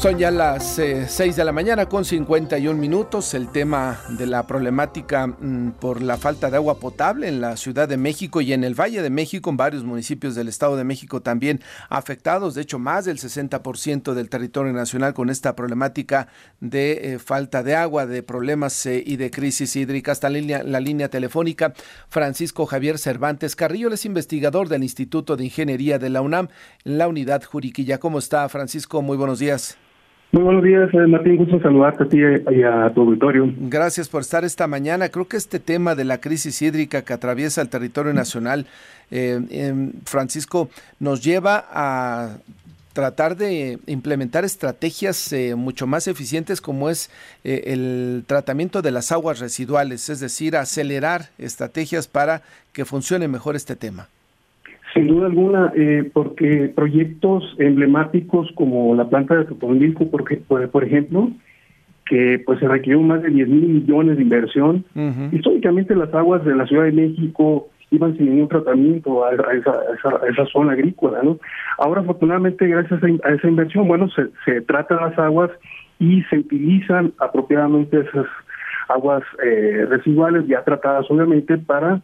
Son ya las 6 eh, de la mañana con 51 minutos. El tema de la problemática mm, por la falta de agua potable en la Ciudad de México y en el Valle de México, en varios municipios del Estado de México también afectados. De hecho, más del 60% del territorio nacional con esta problemática de eh, falta de agua, de problemas eh, y de crisis hídrica. Hasta la línea, la línea telefónica, Francisco Javier Cervantes Carrillo, es investigador del Instituto de Ingeniería de la UNAM, en la unidad Juriquilla. ¿Cómo está, Francisco? Muy buenos días. Muy buenos días, eh, Martín. Gusto saludarte a ti y a tu auditorio. Gracias por estar esta mañana. Creo que este tema de la crisis hídrica que atraviesa el territorio nacional, eh, em, Francisco, nos lleva a tratar de implementar estrategias eh, mucho más eficientes como es el tratamiento de las aguas residuales, es decir, acelerar estrategias para que funcione mejor este tema. Sin duda alguna, eh, porque proyectos emblemáticos como la planta de Topondilco, porque por, ejemplo, que pues se requirió más de 10 mil millones de inversión. Históricamente las aguas de la Ciudad de México iban sin ningún tratamiento a, esa, zona agrícola, ¿no? Ahora afortunadamente gracias a, esa inversión, bueno, se, se tratan las aguas y se utilizan apropiadamente esas aguas eh, residuales ya tratadas obviamente para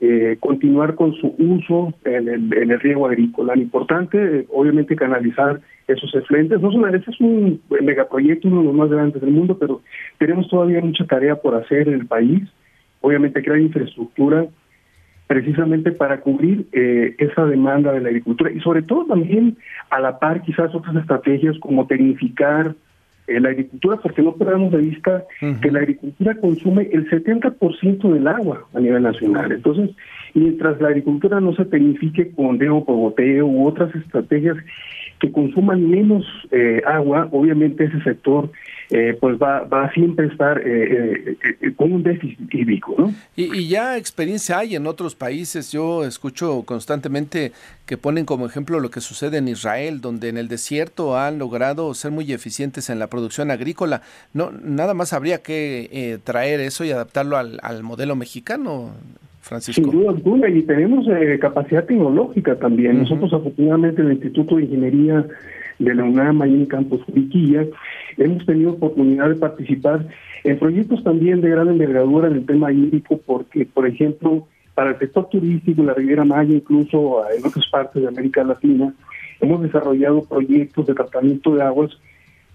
eh, continuar con su uso en el, en el riego agrícola. Lo importante, obviamente, canalizar esos efluentes. No solamente es un megaproyecto, uno de los más grandes del mundo, pero tenemos todavía mucha tarea por hacer en el país. Obviamente, crear infraestructura precisamente para cubrir eh, esa demanda de la agricultura y sobre todo también a la par quizás otras estrategias como tecnificar la agricultura, porque no perdamos de vista que la agricultura consume el 70% del agua a nivel nacional. Entonces, mientras la agricultura no se tecnifique con deo por u otras estrategias que consuman menos eh, agua, obviamente ese sector eh, pues va, va a siempre estar eh, con un déficit hídrico. ¿no? Y, ya experiencia hay en otros países. Yo escucho constantemente que ponen como ejemplo lo que sucede en Israel, donde en el desierto han logrado ser muy eficientes en la producción agrícola. No, nada más habría que traer eso y adaptarlo al, al modelo mexicano. Sin duda alguna, y tenemos eh, capacidad tecnológica también. Nosotros, afortunadamente, en el Instituto de Ingeniería de la UNAM, ahí en Campus Juriquilla, hemos tenido oportunidad de participar en proyectos también de gran envergadura en el tema hídrico, porque, por ejemplo, para el sector turístico, la Riviera Maya, incluso en otras partes de América Latina, hemos desarrollado proyectos de tratamiento de aguas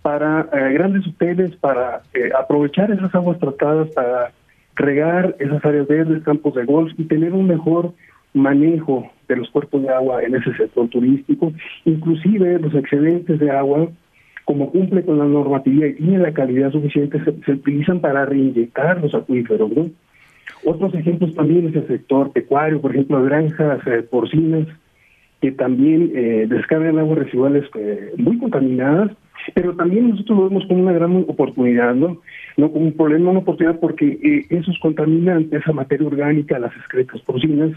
para eh, grandes hoteles, para eh, aprovechar esas aguas tratadas para regar esas áreas verdes, campos de golf y tener un mejor manejo de los cuerpos de agua en ese sector turístico, inclusive los excedentes de agua, como cumple con la normatividad y tiene la calidad suficiente, se, utilizan para reinyectar los acuíferos. ¿no? Otros ejemplos también es el sector pecuario, por ejemplo, granjas eh, porcinas, que también eh, descargan aguas residuales eh, muy contaminadas pero también nosotros lo vemos como una gran oportunidad, ¿no? No como un problema, una oportunidad porque eh, esos contaminantes, esa materia orgánica, las excretas porcinas,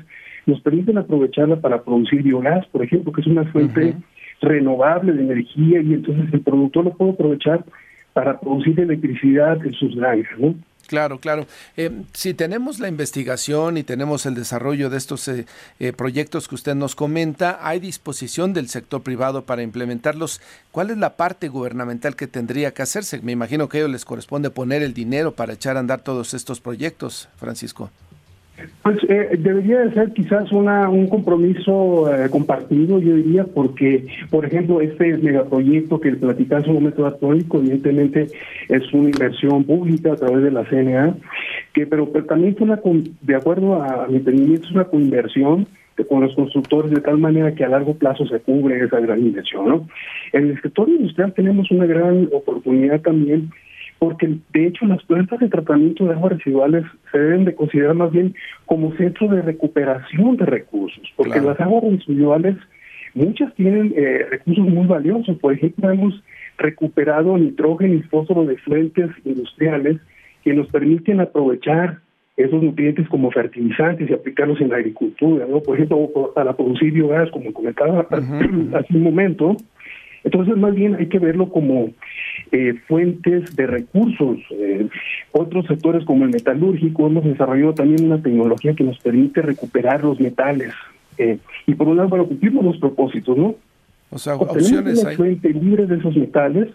nos permiten aprovecharla para producir biogás, por ejemplo, que es una fuente renovable de energía y entonces el productor lo puede aprovechar para producir electricidad en sus granjas, ¿no? Claro, claro. Eh, si tenemos la investigación y tenemos el desarrollo de estos eh, eh, proyectos que usted nos comenta, ¿hay disposición del sector privado para implementarlos? ¿Cuál es la parte gubernamental que tendría que hacerse? Me imagino que a ellos les corresponde poner el dinero para echar a andar todos estos proyectos, Francisco. Pues eh, debería de ser quizás una un compromiso eh, compartido, yo diría, porque, por ejemplo, este megaproyecto que platicaba en su momento evidentemente es una inversión pública a través de la CNA, que pero, también es una, de acuerdo a mi entendimiento, es una coinversión con los constructores de tal manera que a largo plazo se cubre esa gran inversión. ¿no? En el sector industrial tenemos una gran oportunidad también porque de hecho las plantas de tratamiento de aguas residuales se deben de considerar más bien como centro de recuperación de recursos, porque las aguas residuales muchas tienen eh, recursos muy valiosos, por ejemplo hemos recuperado nitrógeno y fósforo de fuentes industriales que nos permiten aprovechar esos nutrientes como fertilizantes y aplicarlos en la agricultura, ¿no? Por ejemplo, para producir biogás, como comentaba hace un momento, entonces, más bien hay que verlo como eh, fuentes de recursos. Eh, otros sectores como el metalúrgico hemos desarrollado también una tecnología que nos permite recuperar los metales. Eh, y por un lado, para cumplir los propósitos, ¿no? O sea, opciones una fuente libre de esos metales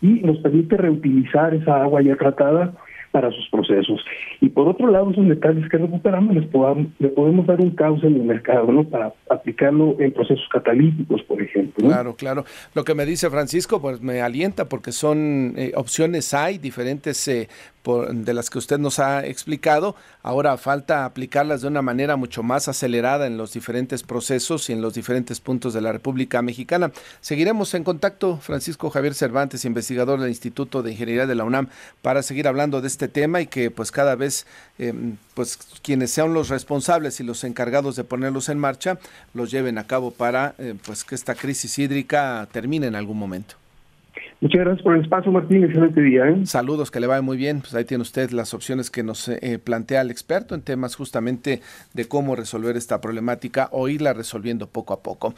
y nos permite reutilizar esa agua ya tratada para sus procesos. Y por otro lado, esos metales que recuperamos les podamos, le podemos dar un cauce en el mercado, ¿no? Para aplicarlo en procesos catalíticos, por ejemplo. Claro, claro. Lo que me dice Francisco, pues me alienta porque son eh, opciones hay diferentes eh, de las que usted nos ha explicado. Ahora falta aplicarlas de una manera mucho más acelerada en los diferentes procesos y en los diferentes puntos de la República Mexicana. Seguiremos en contacto, Francisco Javier Cervantes, investigador del Instituto de Ingeniería de la UNAM, para seguir hablando de este tema y que pues cada vez em, pues quienes sean los responsables y los encargados de ponerlos en marcha los lleven a cabo para eh, pues que esta crisis hídrica termine en algún momento. Muchas gracias por el espacio, Martín. Excelente día. ¿eh? Saludos, que le vaya muy bien. Pues ahí tiene usted las opciones que nos eh, plantea el experto en temas justamente de cómo resolver esta problemática o irla resolviendo poco a poco.